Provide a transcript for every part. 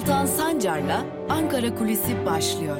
Altan Sancar'la Ankara Kulisi başlıyor.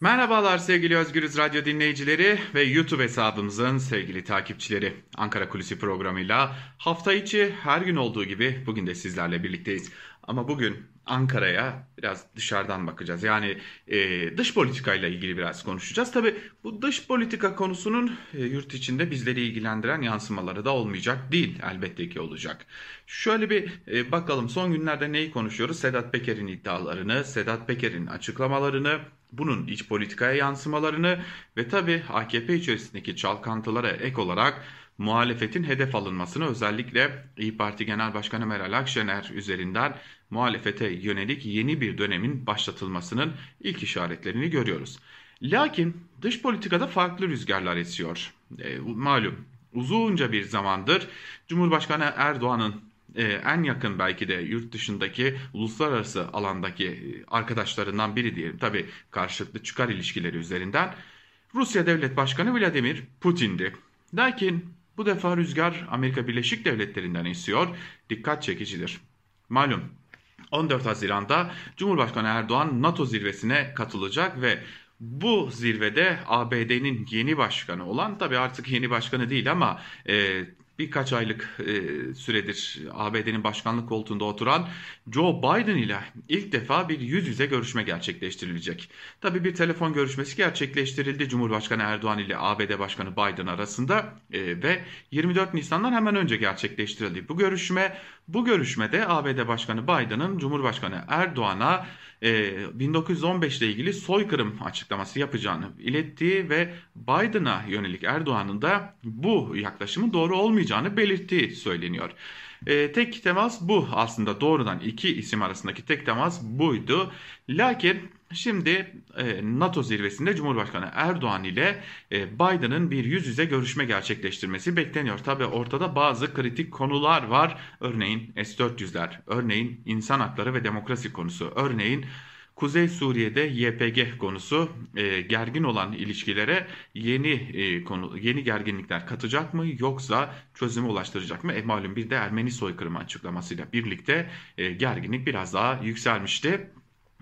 Merhabalar sevgili Özgürüz Radyo dinleyicileri ve YouTube hesabımızın sevgili takipçileri. Ankara Kulisi programıyla hafta içi her gün olduğu gibi bugün de sizlerle birlikteyiz. Ama bugün Ankara'ya biraz dışarıdan bakacağız. Yani e, dış politikayla ilgili biraz konuşacağız. Tabi bu dış politika konusunun e, yurt içinde bizleri ilgilendiren yansımaları da olmayacak değil. Elbette ki olacak. Şöyle bir e, bakalım son günlerde neyi konuşuyoruz? Sedat Peker'in iddialarını, Sedat Peker'in açıklamalarını, bunun iç politikaya yansımalarını ve tabi AKP içerisindeki çalkantılara ek olarak muhalefetin hedef alınmasını özellikle İyi Parti Genel Başkanı Meral Akşener üzerinden muhalefete yönelik yeni bir dönemin başlatılmasının ilk işaretlerini görüyoruz. Lakin dış politikada farklı rüzgarlar esiyor. E, malum uzunca bir zamandır Cumhurbaşkanı Erdoğan'ın e, en yakın belki de yurt dışındaki uluslararası alandaki arkadaşlarından biri diyelim. Tabi karşılıklı çıkar ilişkileri üzerinden Rusya Devlet Başkanı Vladimir Putin'di. Lakin bu defa rüzgar Amerika Birleşik Devletleri'nden esiyor. Dikkat çekicidir. Malum 14 Haziran'da Cumhurbaşkanı Erdoğan NATO zirvesine katılacak ve bu zirvede ABD'nin yeni başkanı olan tabi artık yeni başkanı değil ama e, birkaç aylık e, süredir ABD'nin başkanlık koltuğunda oturan Joe Biden ile ilk defa bir yüz yüze görüşme gerçekleştirilecek. Tabi bir telefon görüşmesi gerçekleştirildi Cumhurbaşkanı Erdoğan ile ABD Başkanı Biden arasında e, ve 24 Nisan'dan hemen önce gerçekleştirildi. Bu görüşme bu görüşmede ABD Başkanı Biden'ın Cumhurbaşkanı Erdoğan'a 1915 ile ilgili soykırım açıklaması yapacağını ilettiği ve Biden'a yönelik Erdoğan'ın da bu yaklaşımın doğru olmayacağını belirttiği söyleniyor. E, tek temas bu aslında doğrudan iki isim arasındaki tek temas buydu. Lakin şimdi e, NATO zirvesinde Cumhurbaşkanı Erdoğan ile e, Biden'ın bir yüz yüze görüşme gerçekleştirmesi bekleniyor. Tabi ortada bazı kritik konular var. Örneğin S-400'ler, örneğin insan hakları ve demokrasi konusu, örneğin Kuzey Suriye'de YPG konusu e, gergin olan ilişkilere yeni e, konu yeni gerginlikler katacak mı yoksa çözüme ulaştıracak mı? E, malum bir de Ermeni soykırımı açıklamasıyla birlikte e, gerginlik biraz daha yükselmişti.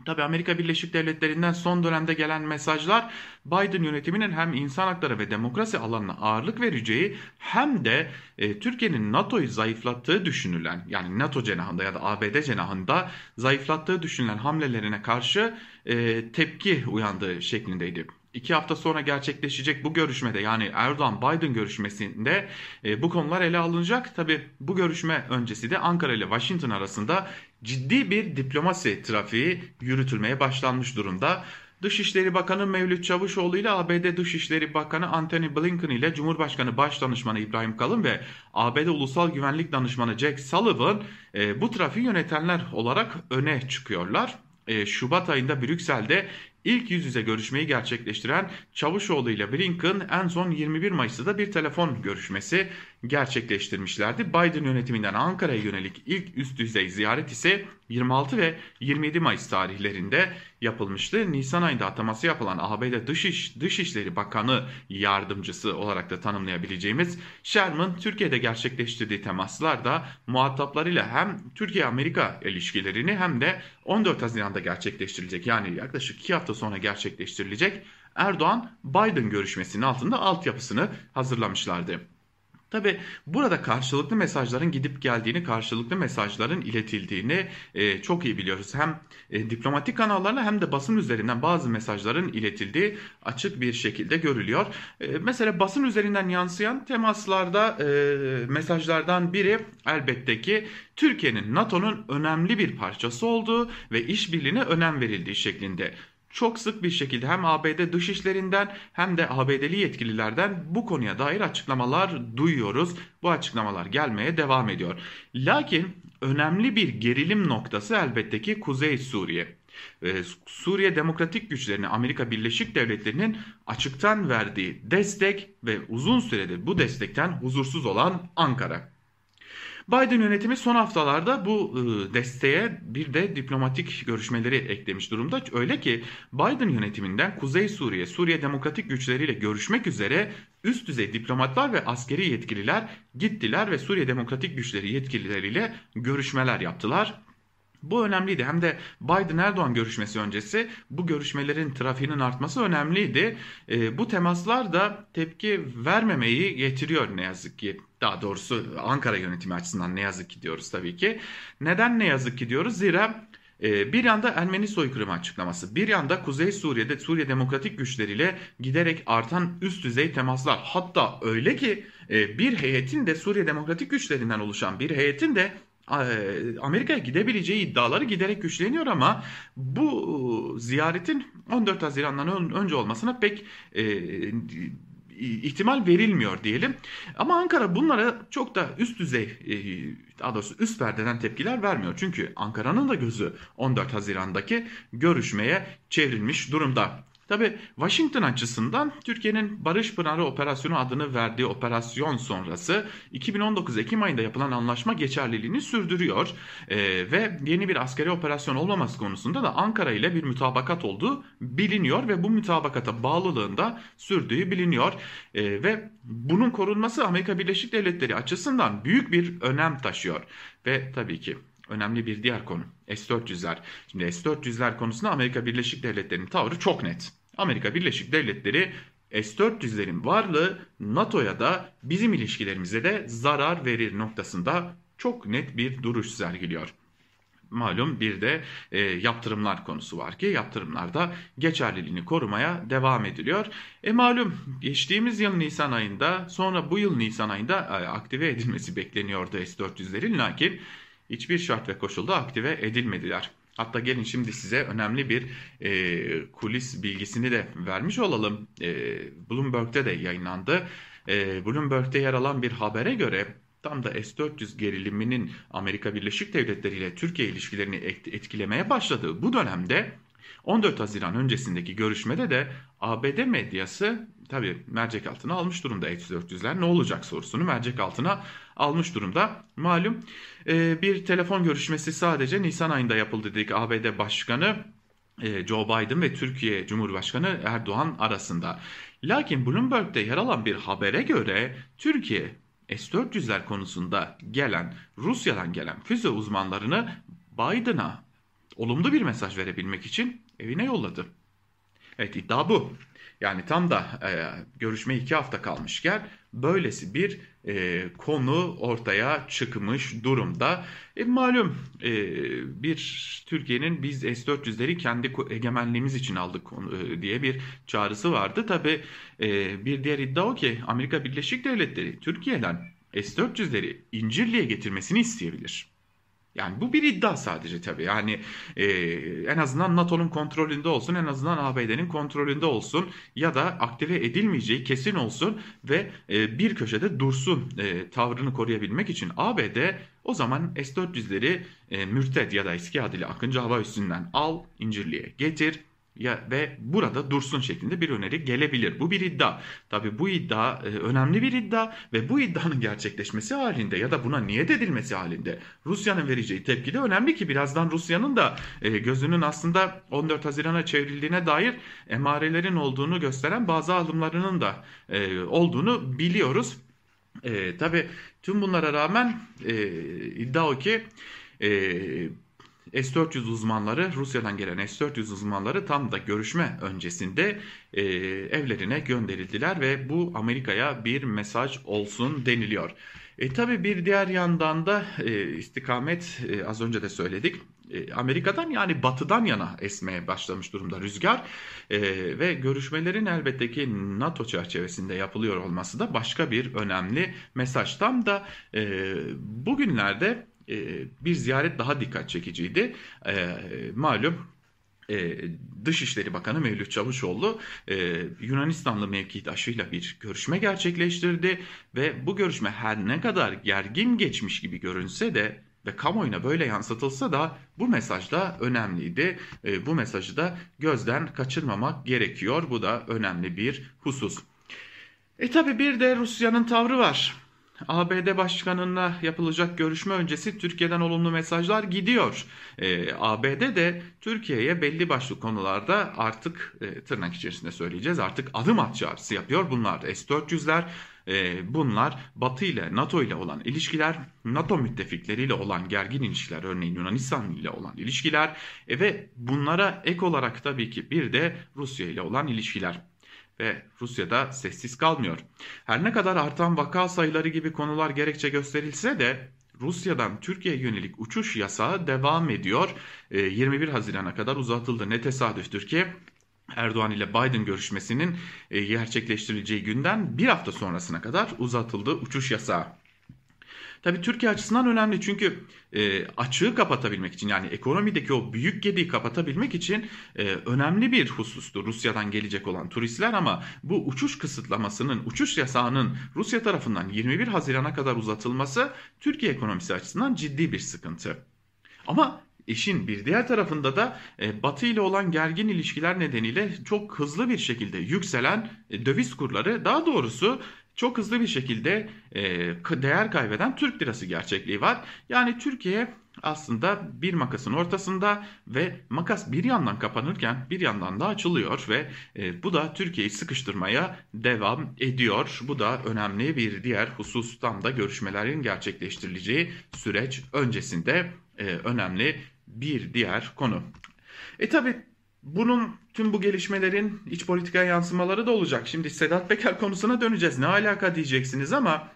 Tabi Amerika Birleşik Devletleri'nden son dönemde gelen mesajlar Biden yönetiminin hem insan hakları ve demokrasi alanına ağırlık vereceği hem de e, Türkiye'nin NATO'yu zayıflattığı düşünülen yani NATO cenahında ya da ABD cenahında zayıflattığı düşünülen hamlelerine karşı e, tepki uyandığı şeklindeydi. İki hafta sonra gerçekleşecek bu görüşmede yani Erdoğan-Biden görüşmesinde e, bu konular ele alınacak. Tabi bu görüşme öncesi de Ankara ile Washington arasında ciddi bir diplomasi trafiği yürütülmeye başlanmış durumda. Dışişleri Bakanı Mevlüt Çavuşoğlu ile ABD Dışişleri Bakanı Antony Blinken ile Cumhurbaşkanı Başdanışmanı İbrahim Kalın ve ABD Ulusal Güvenlik Danışmanı Jack Sullivan e, bu trafiği yönetenler olarak öne çıkıyorlar. E, Şubat ayında Brüksel'de İlk yüz yüze görüşmeyi gerçekleştiren Çavuşoğlu ile Blinken en son 21 Mayıs'ta bir telefon görüşmesi gerçekleştirmişlerdi. Biden yönetiminden Ankara'ya yönelik ilk üst düzey ziyaret ise 26 ve 27 Mayıs tarihlerinde yapılmıştı. Nisan ayında ataması yapılan ABD Dışiş, Dışişleri Bakanı yardımcısı olarak da tanımlayabileceğimiz Sherman Türkiye'de gerçekleştirdiği temaslarda muhataplarıyla hem Türkiye-Amerika ilişkilerini hem de 14 Haziran'da gerçekleştirilecek yani yaklaşık 2 hafta sonra gerçekleştirilecek Erdoğan-Biden görüşmesinin altında altyapısını hazırlamışlardı. Tabi burada karşılıklı mesajların gidip geldiğini, karşılıklı mesajların iletildiğini e, çok iyi biliyoruz. Hem e, diplomatik kanallarla hem de basın üzerinden bazı mesajların iletildiği açık bir şekilde görülüyor. E, mesela basın üzerinden yansıyan temaslarda e, mesajlardan biri elbette ki Türkiye'nin NATO'nun önemli bir parçası olduğu ve işbirliğine önem verildiği şeklinde çok sık bir şekilde hem ABD dışişlerinden hem de ABD'li yetkililerden bu konuya dair açıklamalar duyuyoruz. Bu açıklamalar gelmeye devam ediyor. Lakin önemli bir gerilim noktası elbette ki Kuzey Suriye. Suriye Demokratik Güçlerini Amerika Birleşik Devletleri'nin açıktan verdiği destek ve uzun süredir bu destekten huzursuz olan Ankara. Biden yönetimi son haftalarda bu e, desteğe bir de diplomatik görüşmeleri eklemiş durumda. Öyle ki Biden yönetiminden Kuzey Suriye, Suriye Demokratik Güçleriyle görüşmek üzere üst düzey diplomatlar ve askeri yetkililer gittiler ve Suriye Demokratik Güçleri yetkilileriyle görüşmeler yaptılar. Bu önemliydi. Hem de Biden-Erdoğan görüşmesi öncesi bu görüşmelerin trafiğinin artması önemliydi. E, bu temaslar da tepki vermemeyi getiriyor ne yazık ki. Daha doğrusu Ankara yönetimi açısından ne yazık ki diyoruz tabii ki. Neden ne yazık ki diyoruz? Zira e, bir yanda Ermeni soykırımı açıklaması, bir yanda Kuzey Suriye'de Suriye Demokratik Güçleriyle giderek artan üst düzey temaslar. Hatta öyle ki e, bir heyetin de Suriye Demokratik Güçlerinden oluşan bir heyetin de Amerika'ya gidebileceği iddiaları giderek güçleniyor ama bu ziyaretin 14 Haziran'dan önce olmasına pek e, ihtimal verilmiyor diyelim. Ama Ankara bunlara çok da üst düzey e, daha doğrusu üst perdeden tepkiler vermiyor. Çünkü Ankara'nın da gözü 14 Haziran'daki görüşmeye çevrilmiş durumda. Tabi Washington açısından Türkiye'nin Barış Pınarı Operasyonu adını verdiği operasyon sonrası 2019 Ekim ayında yapılan anlaşma geçerliliğini sürdürüyor. Ee, ve yeni bir askeri operasyon olmaması konusunda da Ankara ile bir mütabakat olduğu biliniyor ve bu mütabakata bağlılığında sürdüğü biliniyor. Ee, ve bunun korunması Amerika Birleşik Devletleri açısından büyük bir önem taşıyor. Ve tabii ki önemli bir diğer konu S-400'ler. Şimdi S-400'ler konusunda Amerika Birleşik Devletleri'nin tavrı çok net. Amerika Birleşik Devletleri S-400'lerin varlığı NATO'ya da bizim ilişkilerimize de zarar verir noktasında çok net bir duruş sergiliyor. Malum bir de e, yaptırımlar konusu var ki yaptırımlarda geçerliliğini korumaya devam ediliyor. E malum geçtiğimiz yıl Nisan ayında sonra bu yıl Nisan ayında e, aktive edilmesi bekleniyordu S-400'lerin lakin hiçbir şart ve koşulda aktive edilmediler. Hatta gelin şimdi size önemli bir e, kulis bilgisini de vermiş olalım. E, Bloomberg'de de yayınlandı. E, Bloomberg'de yer alan bir habere göre tam da S-400 geriliminin Amerika Birleşik Devletleri ile Türkiye ilişkilerini etkilemeye başladığı bu dönemde 14 Haziran öncesindeki görüşmede de ABD medyası tabi mercek altına almış durumda S-400'ler ne olacak sorusunu mercek altına almış durumda. Malum e, bir telefon görüşmesi sadece Nisan ayında yapıldı dedik ABD Başkanı e, Joe Biden ve Türkiye Cumhurbaşkanı Erdoğan arasında. Lakin Bloomberg'de yer alan bir habere göre Türkiye S-400'ler konusunda gelen Rusya'dan gelen füze uzmanlarını Biden'a olumlu bir mesaj verebilmek için evine yolladı. Evet iddia bu. Yani tam da e, görüşme iki hafta kalmışken böylesi bir e, konu ortaya çıkmış durumda. E, malum e, bir Türkiye'nin biz S-400'leri kendi egemenliğimiz için aldık e, diye bir çağrısı vardı. Tabi e, bir diğer iddia o ki Amerika Birleşik Devletleri Türkiye'den S-400'leri İncirli'ye getirmesini isteyebilir. Yani bu bir iddia sadece tabii. Yani e, en azından NATO'nun kontrolünde olsun, en azından ABD'nin kontrolünde olsun ya da aktive edilmeyeceği kesin olsun ve e, bir köşede dursun e, tavrını koruyabilmek için ABD o zaman S-400'leri e, mürted ya da eski adıyla Akıncı Hava Üssü'nden al, İncirli'ye getir ya ve burada dursun şeklinde bir öneri gelebilir. Bu bir iddia. Tabii bu iddia e, önemli bir iddia ve bu iddianın gerçekleşmesi halinde ya da buna niyet edilmesi halinde Rusya'nın vereceği tepki de önemli ki birazdan Rusya'nın da e, gözünün aslında 14 Haziran'a çevrildiğine dair emarelerin olduğunu gösteren bazı adımlarının da e, olduğunu biliyoruz. E, tabii tüm bunlara rağmen e, iddia o ki e, S-400 uzmanları, Rusya'dan gelen S-400 uzmanları tam da görüşme öncesinde e, evlerine gönderildiler ve bu Amerika'ya bir mesaj olsun deniliyor. E tabi bir diğer yandan da e, istikamet e, az önce de söyledik. E, Amerika'dan yani batıdan yana esmeye başlamış durumda rüzgar e, ve görüşmelerin elbette ki NATO çerçevesinde yapılıyor olması da başka bir önemli mesaj. Tam da e, bugünlerde e, bir ziyaret daha dikkat çekiciydi. E, malum e, Dışişleri Bakanı Mevlüt Çavuşoğlu Yunanistanlı mevkidaşıyla bir görüşme gerçekleştirdi ve bu görüşme her ne kadar gergin geçmiş gibi görünse de ve kamuoyuna böyle yansıtılsa da bu mesaj da önemliydi. bu mesajı da gözden kaçırmamak gerekiyor. Bu da önemli bir husus. E tabi bir de Rusya'nın tavrı var. ABD Başkanı'na yapılacak görüşme öncesi Türkiye'den olumlu mesajlar gidiyor. Ee, ABD de Türkiye'ye belli başlı konularda artık e, tırnak içerisinde söyleyeceğiz artık adım at çağrısı yapıyor. Bunlar S-400'ler e, bunlar Batı ile NATO ile olan ilişkiler, NATO müttefikleriyle olan gergin ilişkiler örneğin Yunanistan ile olan ilişkiler e, ve bunlara ek olarak tabii ki bir de Rusya ile olan ilişkiler ve Rusya'da sessiz kalmıyor. Her ne kadar artan vaka sayıları gibi konular gerekçe gösterilse de Rusya'dan Türkiye'ye yönelik uçuş yasağı devam ediyor. 21 ee, Haziran'a kadar uzatıldı. Ne tesadüftür ki Erdoğan ile Biden görüşmesinin e, gerçekleştirileceği günden bir hafta sonrasına kadar uzatıldı uçuş yasağı. Tabii Türkiye açısından önemli çünkü e, açığı kapatabilmek için yani ekonomideki o büyük gediği kapatabilmek için e, önemli bir husustu Rusya'dan gelecek olan turistler ama bu uçuş kısıtlamasının, uçuş yasağının Rusya tarafından 21 Haziran'a kadar uzatılması Türkiye ekonomisi açısından ciddi bir sıkıntı. Ama İşin bir diğer tarafında da e, Batı ile olan gergin ilişkiler nedeniyle çok hızlı bir şekilde yükselen e, döviz kurları daha doğrusu çok hızlı bir şekilde e, değer kaybeden Türk lirası gerçekliği var. Yani Türkiye aslında bir makasın ortasında ve makas bir yandan kapanırken bir yandan da açılıyor ve e, bu da Türkiye'yi sıkıştırmaya devam ediyor. Bu da önemli bir diğer husus tam da görüşmelerin gerçekleştirileceği süreç öncesinde e, önemli bir diğer konu. E tabi bunun tüm bu gelişmelerin iç politikaya yansımaları da olacak. Şimdi Sedat Peker konusuna döneceğiz. Ne alaka diyeceksiniz ama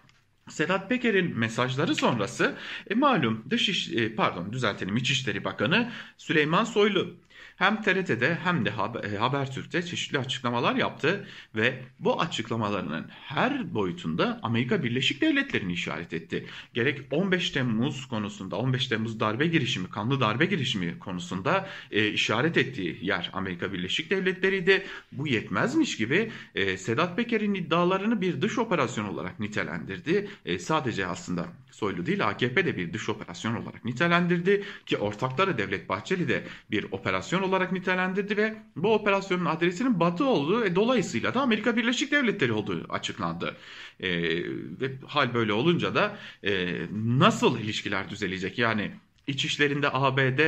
Sedat Peker'in mesajları sonrası e, malum dış iş, e, pardon düzeltelim İçişleri Bakanı Süleyman Soylu hem TRT'de hem de e, Habertürk'te çeşitli açıklamalar yaptı ve bu açıklamalarının her boyutunda Amerika Birleşik Devletleri'ni işaret etti. Gerek 15 Temmuz konusunda 15 Temmuz darbe girişimi, kanlı darbe girişimi konusunda e, işaret ettiği yer Amerika Birleşik Devletleri'ydi. Bu yetmezmiş gibi e, Sedat Peker'in iddialarını bir dış operasyon olarak nitelendirdi. E, sadece aslında Soylu değil AKP de bir dış operasyon olarak nitelendirdi ki ortakları Devlet Bahçeli de bir operasyon olarak nitelendirdi ve bu operasyonun adresinin Batı olduğu ve dolayısıyla da Amerika Birleşik Devletleri olduğu açıklandı. E, ve hal böyle olunca da e, nasıl ilişkiler düzelecek yani iç işlerinde ABD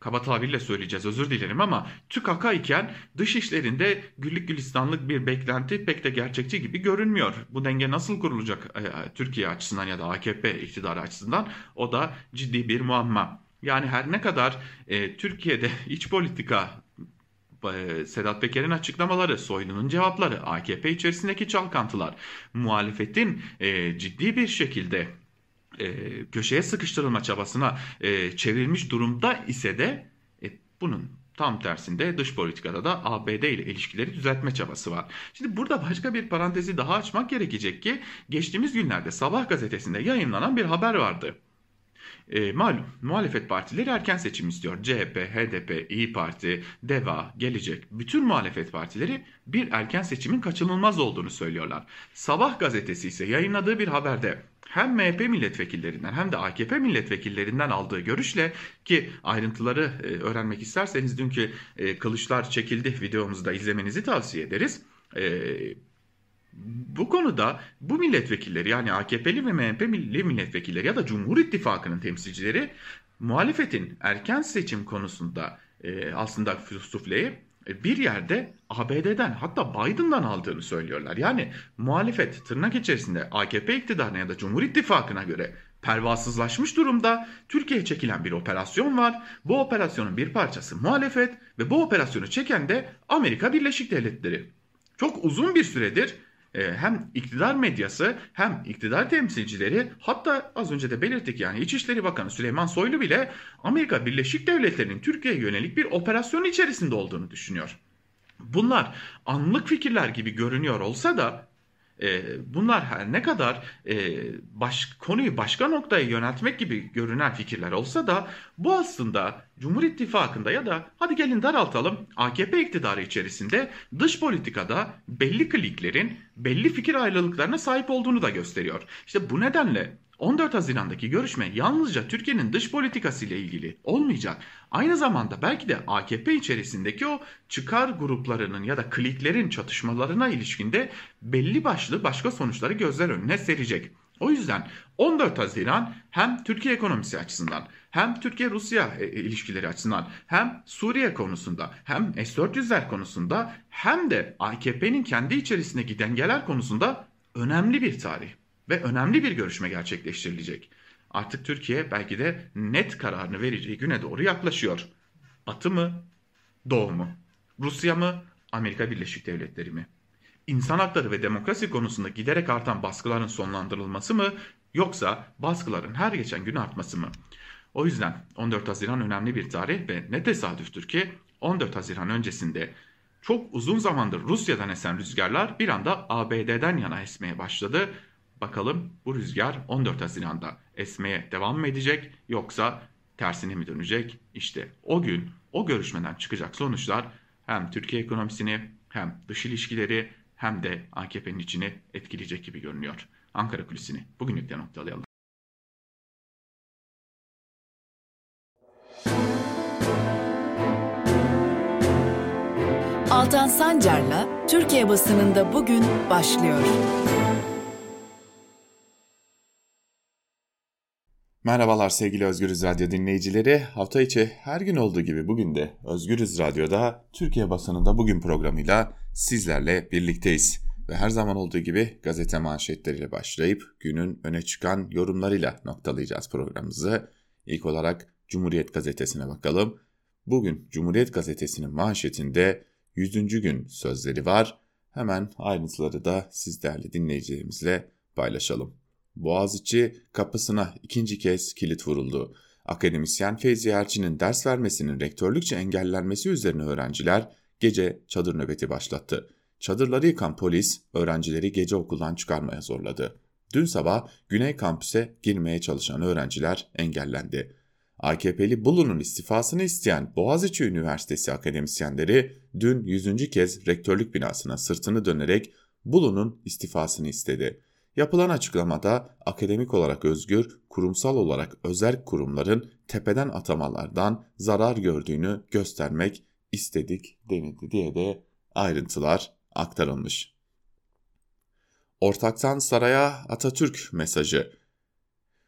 kaba tabirle söyleyeceğiz özür dilerim ama TÜKAK'a iken dış işlerinde güllük gülistanlık bir beklenti pek de gerçekçi gibi görünmüyor. Bu denge nasıl kurulacak e, Türkiye açısından ya da AKP iktidarı açısından o da ciddi bir muamma. Yani her ne kadar e, Türkiye'de iç politika e, Sedat Peker'in açıklamaları, Soylu'nun cevapları, AKP içerisindeki çalkantılar, muhalefetin e, ciddi bir şekilde e, köşeye sıkıştırılma çabasına e, çevrilmiş durumda ise de e, bunun tam tersinde dış politikada da ABD ile ilişkileri düzeltme çabası var. Şimdi burada başka bir parantezi daha açmak gerekecek ki geçtiğimiz günlerde Sabah gazetesinde yayınlanan bir haber vardı. E, malum muhalefet partileri erken seçim istiyor. CHP, HDP, İyi Parti, DEVA, Gelecek bütün muhalefet partileri bir erken seçimin kaçınılmaz olduğunu söylüyorlar. Sabah gazetesi ise yayınladığı bir haberde hem MHP milletvekillerinden hem de AKP milletvekillerinden aldığı görüşle ki ayrıntıları e, öğrenmek isterseniz dünkü e, kılıçlar çekildi videomuzda izlemenizi tavsiye ederiz. E, bu konuda bu milletvekilleri yani AKP'li ve MHP'li milletvekilleri ya da Cumhur İttifakı'nın temsilcileri muhalefetin erken seçim konusunda aslında sufleyi bir yerde ABD'den hatta Biden'dan aldığını söylüyorlar. Yani muhalefet tırnak içerisinde AKP iktidarına ya da Cumhur İttifakı'na göre pervasızlaşmış durumda. Türkiye'ye çekilen bir operasyon var. Bu operasyonun bir parçası muhalefet ve bu operasyonu çeken de Amerika Birleşik Devletleri. Çok uzun bir süredir e, hem iktidar medyası hem iktidar temsilcileri hatta az önce de belirttik yani İçişleri Bakanı Süleyman Soylu bile Amerika Birleşik Devletleri'nin Türkiye'ye yönelik bir operasyon içerisinde olduğunu düşünüyor. Bunlar anlık fikirler gibi görünüyor olsa da e, bunlar ne kadar e, baş, konuyu başka noktaya yöneltmek gibi görünen fikirler olsa da bu aslında Cumhur İttifakı'nda ya da hadi gelin daraltalım AKP iktidarı içerisinde dış politikada belli kliklerin belli fikir ayrılıklarına sahip olduğunu da gösteriyor. İşte bu nedenle 14 Haziran'daki görüşme yalnızca Türkiye'nin dış politikası ile ilgili olmayacak. Aynı zamanda belki de AKP içerisindeki o çıkar gruplarının ya da kliklerin çatışmalarına ilişkinde belli başlı başka sonuçları gözler önüne serecek. O yüzden 14 Haziran hem Türkiye ekonomisi açısından hem Türkiye-Rusya e, ilişkileri açısından hem Suriye konusunda hem S-400'ler konusunda hem de AKP'nin kendi içerisindeki dengeler konusunda önemli bir tarih ve önemli bir görüşme gerçekleştirilecek. Artık Türkiye belki de net kararını vereceği güne doğru yaklaşıyor. Batı mı? Doğu mu? Rusya mı? Amerika Birleşik Devletleri mi? İnsan hakları ve demokrasi konusunda giderek artan baskıların sonlandırılması mı yoksa baskıların her geçen gün artması mı? O yüzden 14 Haziran önemli bir tarih ve ne tesadüftür ki 14 Haziran öncesinde çok uzun zamandır Rusya'dan esen rüzgarlar bir anda ABD'den yana esmeye başladı. Bakalım bu rüzgar 14 Haziran'da esmeye devam mı edecek yoksa tersine mi dönecek? İşte o gün o görüşmeden çıkacak sonuçlar hem Türkiye ekonomisini hem dış ilişkileri hem de AKP'nin içini etkileyecek gibi görünüyor. Ankara Kulisi'ni bugünlük de noktalayalım. Altan Sancar'la Türkiye basınında bugün başlıyor. Merhabalar sevgili Özgürüz Radyo dinleyicileri. Hafta içi her gün olduğu gibi bugün de Özgürüz Radyo'da Türkiye basınında bugün programıyla sizlerle birlikteyiz. Ve her zaman olduğu gibi gazete manşetleriyle başlayıp günün öne çıkan yorumlarıyla noktalayacağız programımızı. İlk olarak Cumhuriyet Gazetesi'ne bakalım. Bugün Cumhuriyet Gazetesi'nin manşetinde 100. gün sözleri var. Hemen ayrıntıları da siz değerli dinleyicilerimizle paylaşalım. Boğaziçi kapısına ikinci kez kilit vuruldu. Akademisyen Feyzi Erçin'in ders vermesinin rektörlükçe engellenmesi üzerine öğrenciler gece çadır nöbeti başlattı. Çadırları yıkan polis öğrencileri gece okuldan çıkarmaya zorladı. Dün sabah Güney Kampüs'e girmeye çalışan öğrenciler engellendi. AKP'li Bulu'nun istifasını isteyen Boğaziçi Üniversitesi akademisyenleri dün 100. kez rektörlük binasına sırtını dönerek Bulu'nun istifasını istedi. Yapılan açıklamada akademik olarak özgür, kurumsal olarak özel kurumların tepeden atamalardan zarar gördüğünü göstermek istedik denildi diye de ayrıntılar aktarılmış. Ortaktan saraya Atatürk mesajı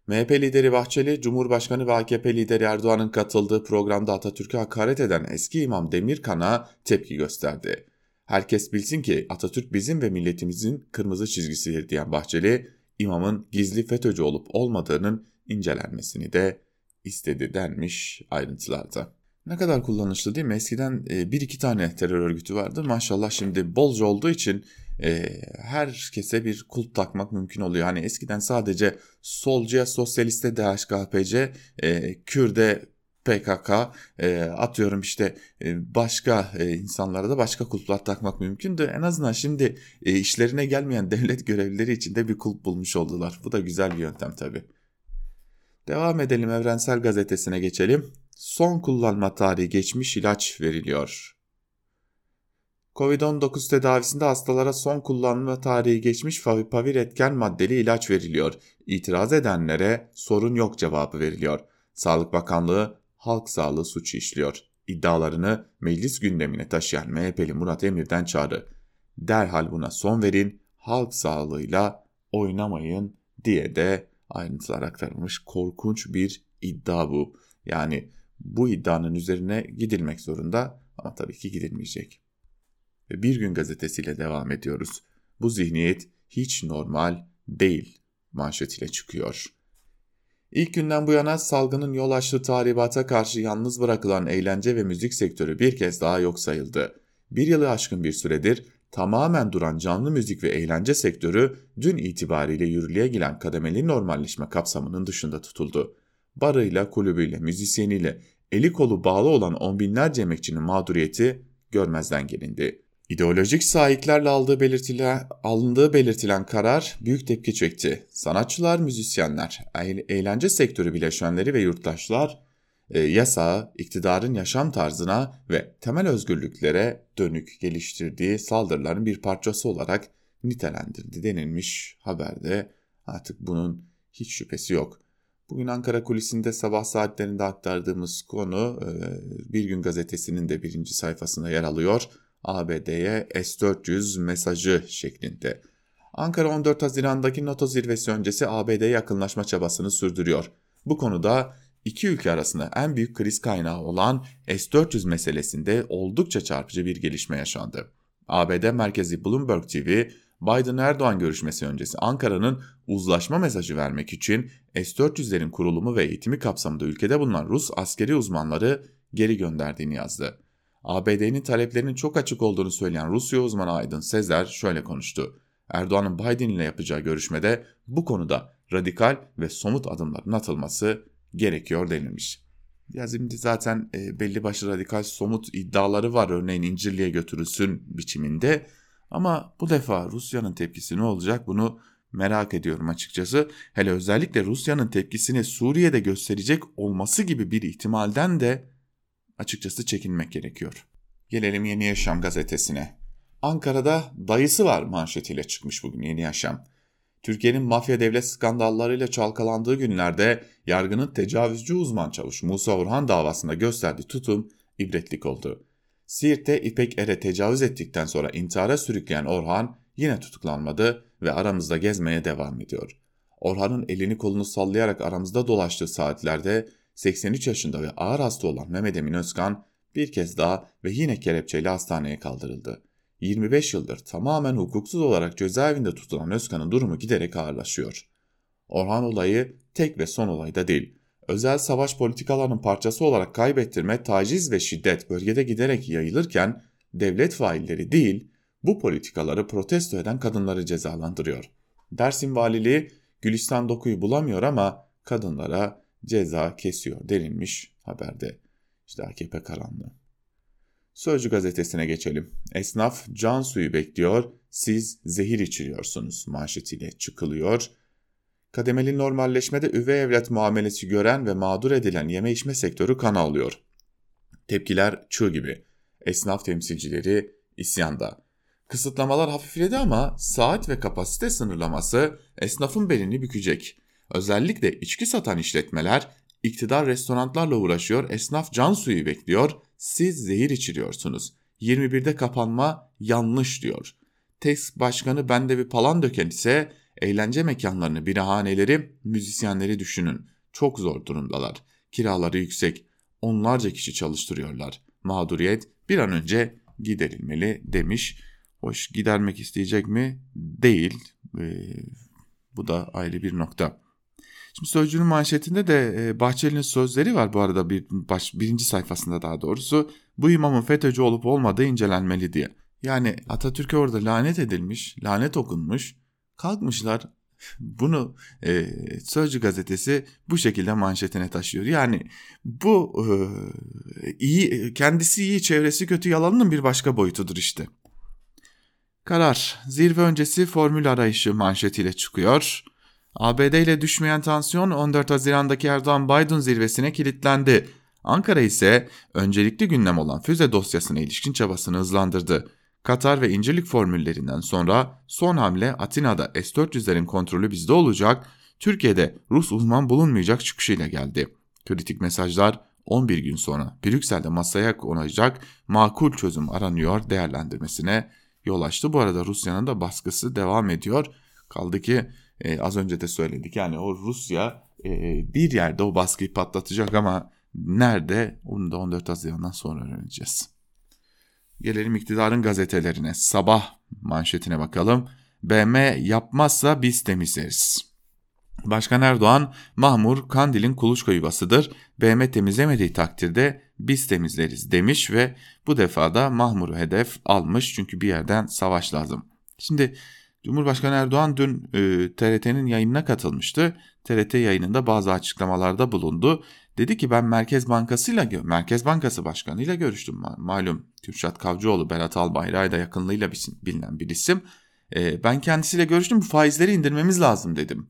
MHP lideri Bahçeli, Cumhurbaşkanı ve AKP lideri Erdoğan'ın katıldığı programda Atatürk'e hakaret eden eski imam Demirkan'a tepki gösterdi. Herkes bilsin ki Atatürk bizim ve milletimizin kırmızı çizgisidir diyen Bahçeli, imamın gizli FETÖ'cü olup olmadığının incelenmesini de istedi denmiş ayrıntılarda. Ne kadar kullanışlı değil mi? Eskiden e, bir iki tane terör örgütü vardı. Maşallah şimdi bolca olduğu için e, herkese bir kulp takmak mümkün oluyor. Hani eskiden sadece solcuya, sosyaliste DHKPC, e, Kürde PKK e, atıyorum işte e, başka e, insanlara da başka kulplar takmak mümkündü. En azından şimdi işlerine gelmeyen devlet görevlileri için de bir kulp bulmuş oldular. Bu da güzel bir yöntem tabii. Devam edelim Evrensel Gazetesi'ne geçelim. Son kullanma tarihi geçmiş ilaç veriliyor. Covid-19 tedavisinde hastalara son kullanma tarihi geçmiş favipavir etken maddeli ilaç veriliyor. İtiraz edenlere sorun yok cevabı veriliyor. Sağlık Bakanlığı halk sağlığı suçu işliyor. İddialarını meclis gündemine taşıyan MHP'li Murat Emir'den çağrı. Derhal buna son verin, halk sağlığıyla oynamayın diye de ayrıntılar aktarılmış. Korkunç bir iddia bu. Yani bu iddianın üzerine gidilmek zorunda ama tabii ki gidilmeyecek. Ve Bir Gün gazetesiyle devam ediyoruz. Bu zihniyet hiç normal değil manşetiyle çıkıyor. İlk günden bu yana salgının yol açtığı tahribata karşı yalnız bırakılan eğlence ve müzik sektörü bir kez daha yok sayıldı. Bir yılı aşkın bir süredir tamamen duran canlı müzik ve eğlence sektörü dün itibariyle yürürlüğe giren kademeli normalleşme kapsamının dışında tutuldu. Barıyla, kulübüyle, müzisyeniyle, eli kolu bağlı olan on binlerce emekçinin mağduriyeti görmezden gelindi. İdeolojik sahiplerle aldığı belirtilen, alındığı belirtilen karar büyük tepki çekti. Sanatçılar, müzisyenler, eğlence sektörü bileşenleri ve yurttaşlar e, yasağı, iktidarın yaşam tarzına ve temel özgürlüklere dönük geliştirdiği saldırıların bir parçası olarak nitelendirdi denilmiş haberde. Artık bunun hiç şüphesi yok. Bugün Ankara kulisinde sabah saatlerinde aktardığımız konu e, Bir Gün Gazetesi'nin de birinci sayfasında yer alıyor. ABD'ye S-400 mesajı şeklinde. Ankara 14 Haziran'daki NATO zirvesi öncesi ABD'ye yakınlaşma çabasını sürdürüyor. Bu konuda iki ülke arasında en büyük kriz kaynağı olan S-400 meselesinde oldukça çarpıcı bir gelişme yaşandı. ABD merkezi Bloomberg TV, Biden-Erdoğan görüşmesi öncesi Ankara'nın uzlaşma mesajı vermek için S-400'lerin kurulumu ve eğitimi kapsamında ülkede bulunan Rus askeri uzmanları geri gönderdiğini yazdı. ABD'nin taleplerinin çok açık olduğunu söyleyen Rusya uzmanı Aydın Sezer şöyle konuştu. Erdoğan'ın Biden ile yapacağı görüşmede bu konuda radikal ve somut adımların atılması gerekiyor denilmiş. Ya şimdi zaten e, belli başlı radikal somut iddiaları var örneğin İncirli'ye götürülsün biçiminde. Ama bu defa Rusya'nın tepkisi ne olacak bunu merak ediyorum açıkçası. Hele özellikle Rusya'nın tepkisini Suriye'de gösterecek olması gibi bir ihtimalden de açıkçası çekinmek gerekiyor. Gelelim Yeni Yaşam gazetesine. Ankara'da dayısı var manşetiyle çıkmış bugün Yeni Yaşam. Türkiye'nin mafya devlet skandallarıyla çalkalandığı günlerde yargının tecavüzcü uzman çavuş Musa Orhan davasında gösterdiği tutum ibretlik oldu. Siirt'te İpek Er'e tecavüz ettikten sonra intihara sürükleyen Orhan yine tutuklanmadı ve aramızda gezmeye devam ediyor. Orhan'ın elini kolunu sallayarak aramızda dolaştığı saatlerde 83 yaşında ve ağır hasta olan Mehmet Emin Özkan bir kez daha ve yine kelepçeyle hastaneye kaldırıldı. 25 yıldır tamamen hukuksuz olarak cezaevinde tutulan Özkan'ın durumu giderek ağırlaşıyor. Orhan olayı tek ve son olayda değil. Özel savaş politikalarının parçası olarak kaybettirme, taciz ve şiddet bölgede giderek yayılırken devlet failleri değil, bu politikaları protesto eden kadınları cezalandırıyor. Dersim valiliği Gülistan Doku'yu bulamıyor ama kadınlara ceza kesiyor denilmiş haberde. İşte AKP karanlığı. Sözcü gazetesine geçelim. Esnaf can suyu bekliyor, siz zehir içiriyorsunuz manşetiyle çıkılıyor. Kademeli normalleşmede üvey evlat muamelesi gören ve mağdur edilen yeme içme sektörü kan alıyor. Tepkiler çığ gibi. Esnaf temsilcileri isyanda. Kısıtlamalar hafifledi ama saat ve kapasite sınırlaması esnafın belini bükecek. Özellikle içki satan işletmeler iktidar restoranlarla uğraşıyor, esnaf can suyu bekliyor, siz zehir içiriyorsunuz. 21'de kapanma yanlış diyor. TES başkanı bende bir palan döken ise eğlence mekanlarını, birahaneleri, müzisyenleri düşünün. Çok zor durumdalar. Kiraları yüksek. Onlarca kişi çalıştırıyorlar. Mağduriyet bir an önce giderilmeli demiş. Hoş gidermek isteyecek mi? Değil. Ee, bu da ayrı bir nokta. Şimdi Sözcü'nün manşetinde de e, Bahçeli'nin sözleri var bu arada bir, baş, birinci sayfasında daha doğrusu. Bu imamın FETÖ'cü olup olmadığı incelenmeli diye. Yani Atatürk'e orada lanet edilmiş, lanet okunmuş. Kalkmışlar bunu e, Sözcü gazetesi bu şekilde manşetine taşıyor. Yani bu e, iyi kendisi iyi çevresi kötü yalanının bir başka boyutudur işte. Karar zirve öncesi formül arayışı manşetiyle çıkıyor. ABD ile düşmeyen tansiyon 14 Haziran'daki Erdoğan-Biden zirvesine kilitlendi. Ankara ise öncelikli gündem olan füze dosyasına ilişkin çabasını hızlandırdı. Katar ve İncirlik formüllerinden sonra son hamle Atina'da S-400'lerin kontrolü bizde olacak, Türkiye'de Rus uzman bulunmayacak çıkışıyla geldi. Kritik mesajlar 11 gün sonra Brüksel'de masaya konacak makul çözüm aranıyor değerlendirmesine yol açtı. Bu arada Rusya'nın da baskısı devam ediyor. Kaldı ki e, az önce de söyledik yani o Rusya e, bir yerde o baskıyı patlatacak ama nerede onu da 14 Haziran'dan sonra öğreneceğiz. Gelelim iktidarın gazetelerine. Sabah manşetine bakalım. BM yapmazsa biz temizleriz. Başkan Erdoğan, Mahmur Kandil'in kuluçka yuvasıdır. BM temizlemediği takdirde biz temizleriz demiş ve bu defa da Mahmur'u hedef almış çünkü bir yerden savaş lazım. Şimdi Cumhurbaşkanı Erdoğan dün e, TRT'nin yayınına katılmıştı. TRT yayınında bazı açıklamalarda bulundu. Dedi ki ben Merkez Bankası'yla Merkez Bankası Başkanı ile görüştüm. Malum Kürşat Kavcıoğlu, Berat Albayrak'la yakınlığıyla bilinen bir isim. E, ben kendisiyle görüştüm faizleri indirmemiz lazım dedim.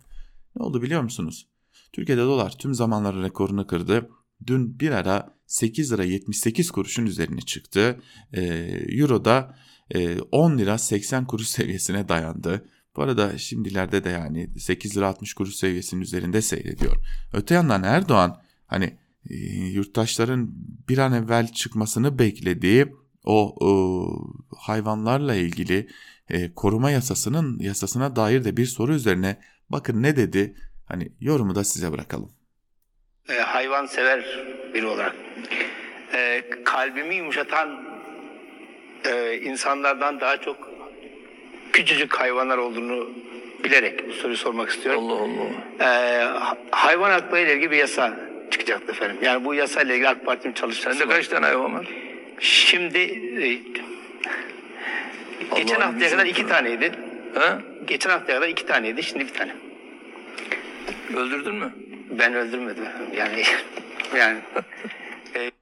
Ne oldu biliyor musunuz? Türkiye'de dolar tüm zamanların rekorunu kırdı. Dün bir ara 8 lira 78 kuruşun üzerine çıktı. E, Euro da 10 ee, lira 80 kuruş seviyesine dayandı. Bu arada şimdilerde de yani 8 lira 60 kuruş seviyesinin üzerinde seyrediyor. Öte yandan Erdoğan hani e, yurttaşların bir an evvel çıkmasını beklediği o, o hayvanlarla ilgili e, koruma yasasının yasasına dair de bir soru üzerine bakın ne dedi hani yorumu da size bırakalım. E, hayvan sever biri olarak e, kalbimi yumuşatan e, insanlardan daha çok küçücük hayvanlar olduğunu bilerek bu soruyu sormak istiyorum. Allah Allah. E, hayvan hakları ile ilgili bir yasa çıkacaktı efendim. Yani bu yasa ile ilgili AK Parti'nin çalışması Sende var. kaç tane hayvan var? Şimdi e, geçen haftaya kadar iki taneydi. Ha? Geçen haftaya kadar iki taneydi. Şimdi bir tane. Öldürdün mü? Ben öldürmedim. Yani yani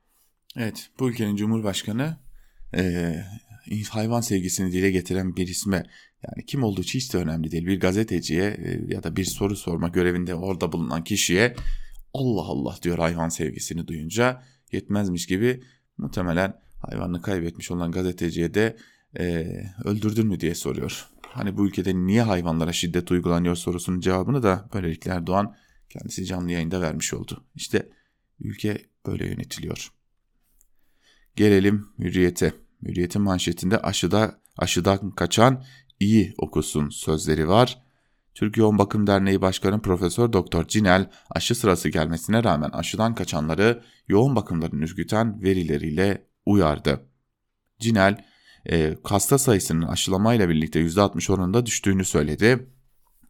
Evet bu ülkenin Cumhurbaşkanı e, hayvan sevgisini dile getiren bir isme yani kim olduğu hiç de önemli değil bir gazeteciye e, ya da bir soru sorma görevinde orada bulunan kişiye Allah Allah diyor hayvan sevgisini duyunca yetmezmiş gibi muhtemelen hayvanını kaybetmiş olan gazeteciye de e, öldürdün mü diye soruyor. Hani bu ülkede niye hayvanlara şiddet uygulanıyor sorusunun cevabını da böylelikle Erdoğan kendisi canlı yayında vermiş oldu. İşte ülke böyle yönetiliyor. Gelelim Hürriyet'e. Hürriyet'in manşetinde aşıda aşıdan kaçan iyi okusun sözleri var. Türk Yoğun Bakım Derneği Başkanı Profesör Doktor Cinel aşı sırası gelmesine rağmen aşıdan kaçanları yoğun bakımların ürküten verileriyle uyardı. Cinel e, hasta sayısının aşılamayla birlikte %60 oranında düştüğünü söyledi.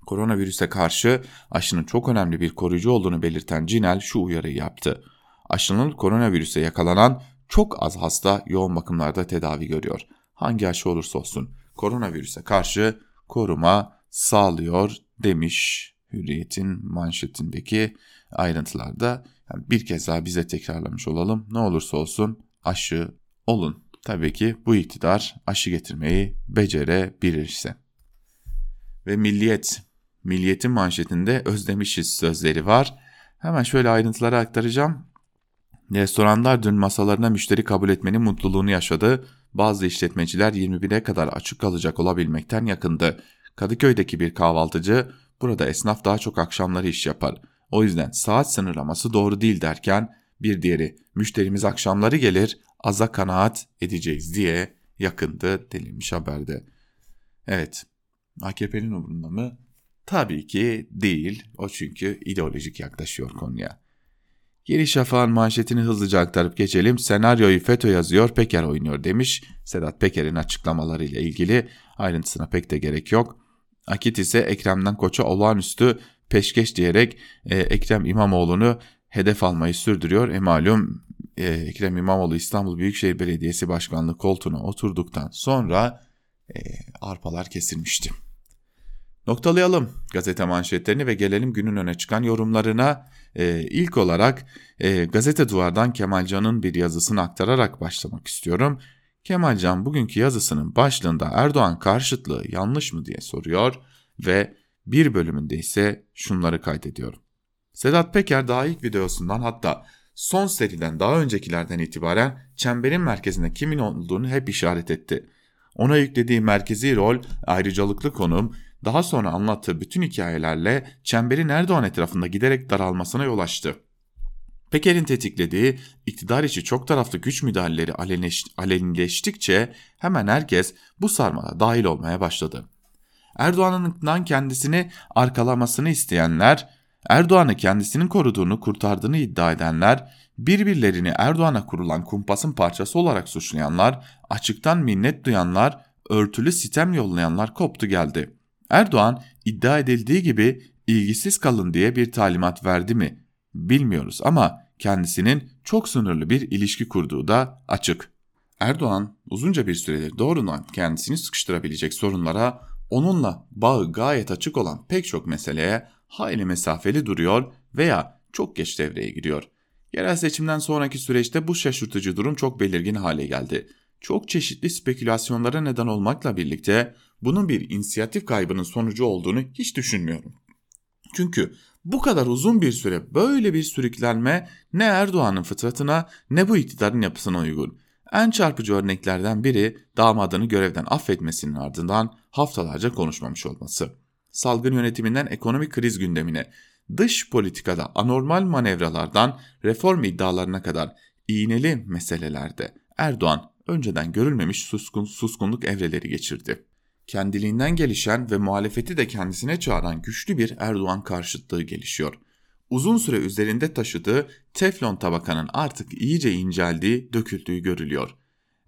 Koronavirüse karşı aşının çok önemli bir koruyucu olduğunu belirten Cinel şu uyarıyı yaptı. Aşılanıp koronavirüse yakalanan çok az hasta yoğun bakımlarda tedavi görüyor. Hangi aşı olursa olsun koronavirüse karşı koruma sağlıyor demiş Hürriyet'in manşetindeki ayrıntılarda. Yani bir kez daha bize tekrarlamış olalım. Ne olursa olsun aşı olun. Tabii ki bu iktidar aşı getirmeyi becerebilirse. Ve Milliyet, Milliyet'in manşetinde özlemişiz sözleri var. Hemen şöyle ayrıntıları aktaracağım. Restoranlar dün masalarına müşteri kabul etmenin mutluluğunu yaşadı. Bazı işletmeciler 21'e kadar açık kalacak olabilmekten yakındı. Kadıköy'deki bir kahvaltıcı burada esnaf daha çok akşamları iş yapar. O yüzden saat sınırlaması doğru değil derken bir diğeri müşterimiz akşamları gelir aza kanaat edeceğiz diye yakındı denilmiş haberde. Evet AKP'nin umurunda mı? Tabii ki değil. O çünkü ideolojik yaklaşıyor konuya. Yeni Şafak'ın manşetini hızlıca aktarıp geçelim. Senaryoyu FETÖ yazıyor, Peker oynuyor demiş. Sedat Peker'in açıklamalarıyla ilgili ayrıntısına pek de gerek yok. Akit ise Ekrem'den Koç'a olağanüstü peşkeş diyerek e, Ekrem İmamoğlu'nu hedef almayı sürdürüyor. E malum e, Ekrem İmamoğlu İstanbul Büyükşehir Belediyesi Başkanlığı koltuğuna oturduktan sonra e, arpalar kesilmişti. Noktalayalım gazete manşetlerini ve gelelim günün öne çıkan yorumlarına. Ee, ilk olarak e, gazete duvardan Kemalcan'ın bir yazısını aktararak başlamak istiyorum. Kemalcan bugünkü yazısının başlığında Erdoğan karşıtlığı yanlış mı diye soruyor ve bir bölümünde ise şunları kaydediyor. Sedat Peker daha ilk videosundan hatta son seriden daha öncekilerden itibaren çemberin merkezinde kimin olduğunu hep işaret etti. Ona yüklediği merkezi rol, ayrıcalıklı konum, daha sonra anlattığı bütün hikayelerle çemberin Erdoğan etrafında giderek daralmasına yol açtı. Peker'in tetiklediği iktidar içi çok taraflı güç müdahaleleri alenileştikçe hemen herkes bu sarmala dahil olmaya başladı. Erdoğan'dan kendisini arkalamasını isteyenler, Erdoğan'ı kendisinin koruduğunu, kurtardığını iddia edenler, birbirlerini Erdoğan'a kurulan kumpasın parçası olarak suçlayanlar, açıktan minnet duyanlar, örtülü sitem yollayanlar koptu geldi. Erdoğan iddia edildiği gibi ilgisiz kalın diye bir talimat verdi mi bilmiyoruz ama kendisinin çok sınırlı bir ilişki kurduğu da açık. Erdoğan uzunca bir süredir doğrudan kendisini sıkıştırabilecek sorunlara onunla bağı gayet açık olan pek çok meseleye hayli mesafeli duruyor veya çok geç devreye giriyor. Yerel seçimden sonraki süreçte bu şaşırtıcı durum çok belirgin hale geldi. Çok çeşitli spekülasyonlara neden olmakla birlikte bunun bir inisiyatif kaybının sonucu olduğunu hiç düşünmüyorum. Çünkü bu kadar uzun bir süre böyle bir sürüklenme ne Erdoğan'ın fıtratına ne bu iktidarın yapısına uygun. En çarpıcı örneklerden biri damadını görevden affetmesinin ardından haftalarca konuşmamış olması. Salgın yönetiminden ekonomik kriz gündemine, dış politikada anormal manevralardan reform iddialarına kadar iğneli meselelerde Erdoğan önceden görülmemiş suskun, suskunluk evreleri geçirdi. kendiliğinden gelişen ve muhalefeti de kendisine çağıran güçlü bir Erdoğan karşıtlığı gelişiyor. Uzun süre üzerinde taşıdığı teflon tabakanın artık iyice inceldiği, döküldüğü görülüyor.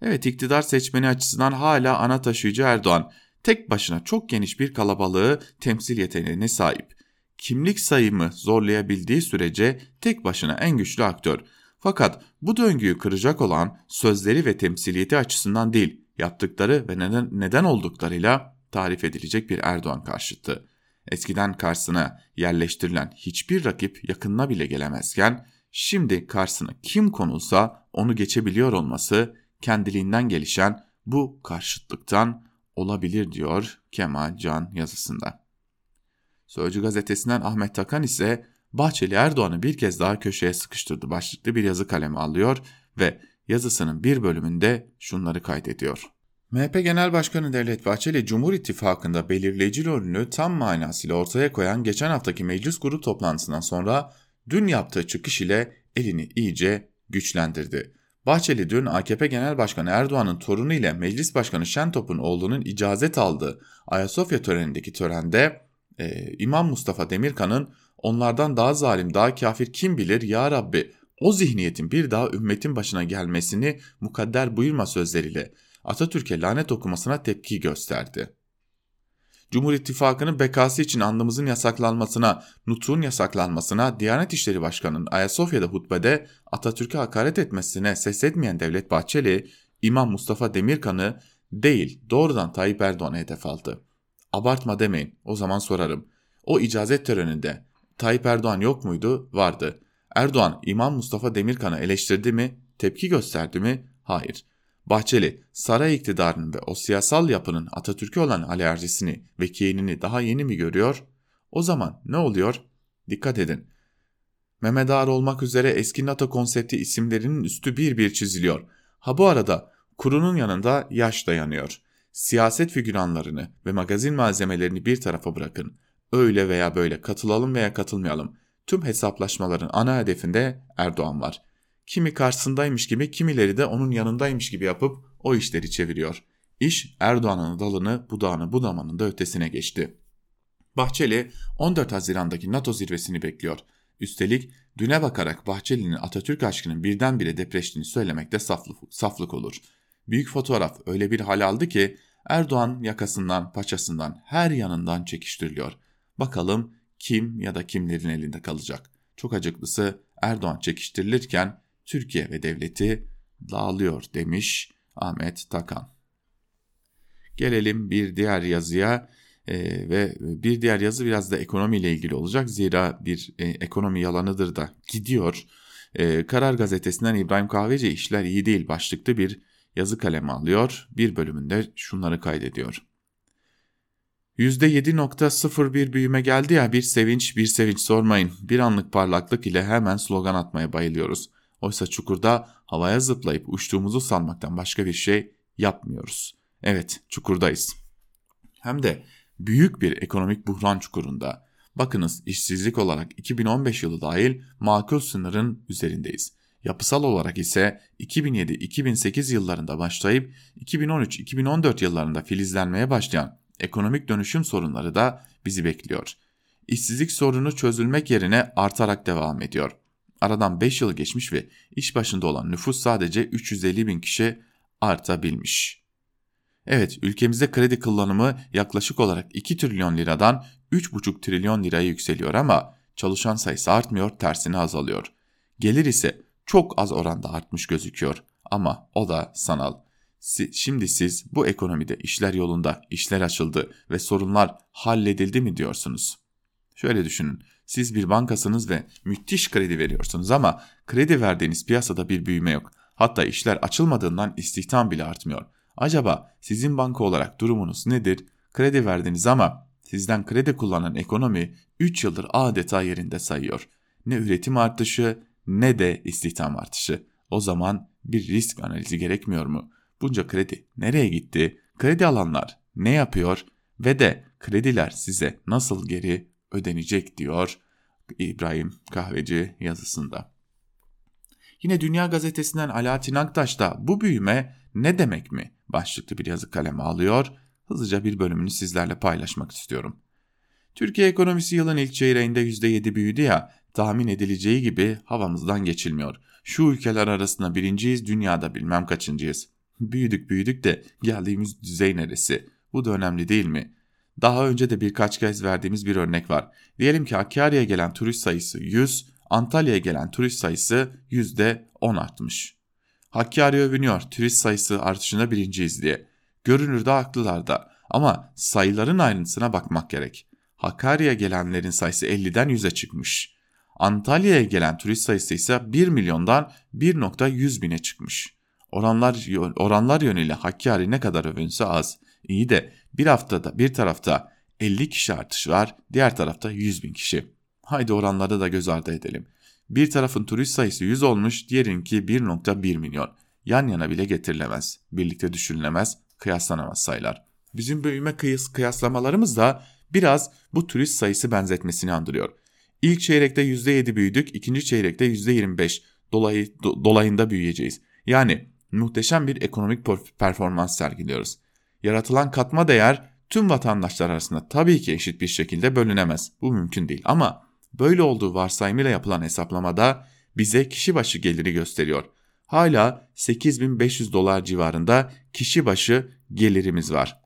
Evet iktidar seçmeni açısından hala ana taşıyıcı Erdoğan tek başına çok geniş bir kalabalığı temsil yeteneğine sahip. Kimlik sayımı zorlayabildiği sürece tek başına en güçlü aktör. Fakat bu döngüyü kıracak olan sözleri ve temsiliyeti açısından değil, yaptıkları ve neden, neden olduklarıyla tarif edilecek bir Erdoğan karşıtı. Eskiden karşısına yerleştirilen hiçbir rakip yakınına bile gelemezken, şimdi karşısına kim konulsa onu geçebiliyor olması kendiliğinden gelişen bu karşıtlıktan olabilir diyor Kemal Can yazısında. Sözcü gazetesinden Ahmet Takan ise Bahçeli Erdoğan'ı bir kez daha köşeye sıkıştırdı başlıklı bir yazı kalemi alıyor ve yazısının bir bölümünde şunları kaydediyor. MHP Genel Başkanı Devlet Bahçeli, Cumhur İttifakı'nda belirleyici rolünü tam manasıyla ortaya koyan geçen haftaki meclis grubu toplantısından sonra dün yaptığı çıkış ile elini iyice güçlendirdi. Bahçeli dün AKP Genel Başkanı Erdoğan'ın torunu ile Meclis Başkanı Şentop'un oğlunun icazet aldığı Ayasofya törenindeki törende e, İmam Mustafa Demirkan'ın onlardan daha zalim, daha kafir kim bilir ya Rabbi o zihniyetin bir daha ümmetin başına gelmesini mukadder buyurma sözleriyle Atatürk'e lanet okumasına tepki gösterdi. Cumhur İttifakı'nın bekası için andımızın yasaklanmasına, nutun yasaklanmasına, Diyanet İşleri Başkanı'nın Ayasofya'da hutbede Atatürk'e hakaret etmesine ses etmeyen Devlet Bahçeli, İmam Mustafa Demirkan'ı değil doğrudan Tayyip Erdoğan'a hedef aldı. Abartma demeyin, o zaman sorarım. O icazet töreninde Tayyip Erdoğan yok muydu? Vardı. Erdoğan İmam Mustafa Demirkan'ı eleştirdi mi? Tepki gösterdi mi? Hayır. Bahçeli, saray iktidarının ve o siyasal yapının Atatürk'e olan alerjisini ve kinini daha yeni mi görüyor? O zaman ne oluyor? Dikkat edin. Mehmet Ağar olmak üzere eski NATO konsepti isimlerinin üstü bir bir çiziliyor. Ha bu arada kurunun yanında yaş dayanıyor. Siyaset figüranlarını ve magazin malzemelerini bir tarafa bırakın. Öyle veya böyle katılalım veya katılmayalım. Tüm hesaplaşmaların ana hedefinde Erdoğan var kimi karşısındaymış gibi kimileri de onun yanındaymış gibi yapıp o işleri çeviriyor. İş Erdoğan'ın dalını budağını budamanın da ötesine geçti. Bahçeli 14 Haziran'daki NATO zirvesini bekliyor. Üstelik düne bakarak Bahçeli'nin Atatürk aşkının birdenbire depreştiğini söylemekte saflık, saflık olur. Büyük fotoğraf öyle bir hal aldı ki Erdoğan yakasından, paçasından, her yanından çekiştiriliyor. Bakalım kim ya da kimlerin elinde kalacak. Çok acıklısı Erdoğan çekiştirilirken Türkiye ve devleti dağılıyor demiş Ahmet Takan. Gelelim bir diğer yazıya e, ve bir diğer yazı biraz da ekonomiyle ilgili olacak. Zira bir e, ekonomi yalanıdır da gidiyor. E, Karar gazetesinden İbrahim Kahveci işler iyi değil başlıklı bir yazı kalemi alıyor. Bir bölümünde şunları kaydediyor. %7.01 büyüme geldi ya bir sevinç bir sevinç sormayın. Bir anlık parlaklık ile hemen slogan atmaya bayılıyoruz. Oysa çukurda havaya zıplayıp uçtuğumuzu sanmaktan başka bir şey yapmıyoruz. Evet, çukurdayız. Hem de büyük bir ekonomik buhran çukurunda. Bakınız işsizlik olarak 2015 yılı dahil makul sınırın üzerindeyiz. Yapısal olarak ise 2007-2008 yıllarında başlayıp 2013-2014 yıllarında filizlenmeye başlayan ekonomik dönüşüm sorunları da bizi bekliyor. İşsizlik sorunu çözülmek yerine artarak devam ediyor. Aradan 5 yıl geçmiş ve iş başında olan nüfus sadece 350 bin kişi artabilmiş. Evet ülkemizde kredi kullanımı yaklaşık olarak 2 trilyon liradan 3,5 trilyon liraya yükseliyor ama çalışan sayısı artmıyor tersine azalıyor. Gelir ise çok az oranda artmış gözüküyor ama o da sanal. Şimdi siz bu ekonomide işler yolunda, işler açıldı ve sorunlar halledildi mi diyorsunuz? Şöyle düşünün. Siz bir bankasınız ve müthiş kredi veriyorsunuz ama kredi verdiğiniz piyasada bir büyüme yok. Hatta işler açılmadığından istihdam bile artmıyor. Acaba sizin banka olarak durumunuz nedir? Kredi verdiniz ama sizden kredi kullanan ekonomi 3 yıldır adeta yerinde sayıyor. Ne üretim artışı ne de istihdam artışı. O zaman bir risk analizi gerekmiyor mu? Bunca kredi nereye gitti? Kredi alanlar ne yapıyor? Ve de krediler size nasıl geri ödenecek diyor İbrahim Kahveci yazısında. Yine Dünya Gazetesi'nden Alaaddin Aktaş da bu büyüme ne demek mi başlıklı bir yazı kaleme alıyor. hızlıca bir bölümünü sizlerle paylaşmak istiyorum. Türkiye ekonomisi yılın ilk çeyreğinde %7 büyüdü ya, tahmin edileceği gibi havamızdan geçilmiyor. Şu ülkeler arasında birinciyiz, dünyada bilmem kaçıncıyız. Büyüdük büyüdük de geldiğimiz düzey neresi? Bu da önemli değil mi? Daha önce de birkaç kez verdiğimiz bir örnek var. Diyelim ki Hakkari'ye gelen turist sayısı 100, Antalya'ya gelen turist sayısı %10 artmış. Hakkari övünüyor turist sayısı artışında birinciyiz diye. Görünürde haklılar da ama sayıların ayrıntısına bakmak gerek. Hakkari'ye gelenlerin sayısı 50'den 100'e çıkmış. Antalya'ya gelen turist sayısı ise 1 milyondan 1.100 bine çıkmış. Oranlar, oranlar yönüyle Hakkari ne kadar övünse az. İyi de bir haftada bir tarafta 50 kişi artış var, diğer tarafta 100 bin kişi. Haydi oranları da göz ardı edelim. Bir tarafın turist sayısı 100 olmuş, diğerinki 1.1 milyon. Yan yana bile getirilemez, birlikte düşünülemez, kıyaslanamaz sayılar. Bizim büyüme kıyas kıyaslamalarımız da biraz bu turist sayısı benzetmesini andırıyor. İlk çeyrekte %7 büyüdük, ikinci çeyrekte %25 dolayı, do, dolayında büyüyeceğiz. Yani muhteşem bir ekonomik performans sergiliyoruz. Yaratılan katma değer tüm vatandaşlar arasında tabii ki eşit bir şekilde bölünemez. Bu mümkün değil ama böyle olduğu varsayımıyla yapılan hesaplamada bize kişi başı geliri gösteriyor. Hala 8500 dolar civarında kişi başı gelirimiz var.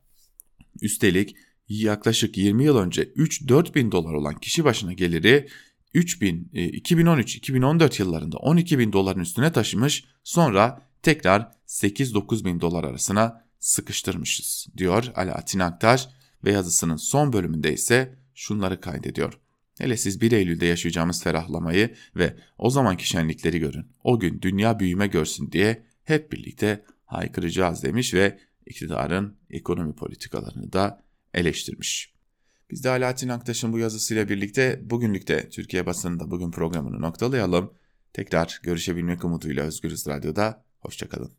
Üstelik yaklaşık 20 yıl önce 3-4 bin dolar olan kişi başına geliri 3000, 2013-2014 e, yıllarında 12 bin doların üstüne taşımış sonra tekrar 8-9 bin dolar arasına sıkıştırmışız diyor Alaaddin Aktar ve yazısının son bölümünde ise şunları kaydediyor. Hele siz 1 Eylül'de yaşayacağımız ferahlamayı ve o zamanki şenlikleri görün. O gün dünya büyüme görsün diye hep birlikte haykıracağız demiş ve iktidarın ekonomi politikalarını da eleştirmiş. Biz de Alaaddin Aktaş'ın bu yazısıyla birlikte bugünlük de Türkiye basınında bugün programını noktalayalım. Tekrar görüşebilmek umuduyla Özgürüz Radyo'da. Hoşçakalın.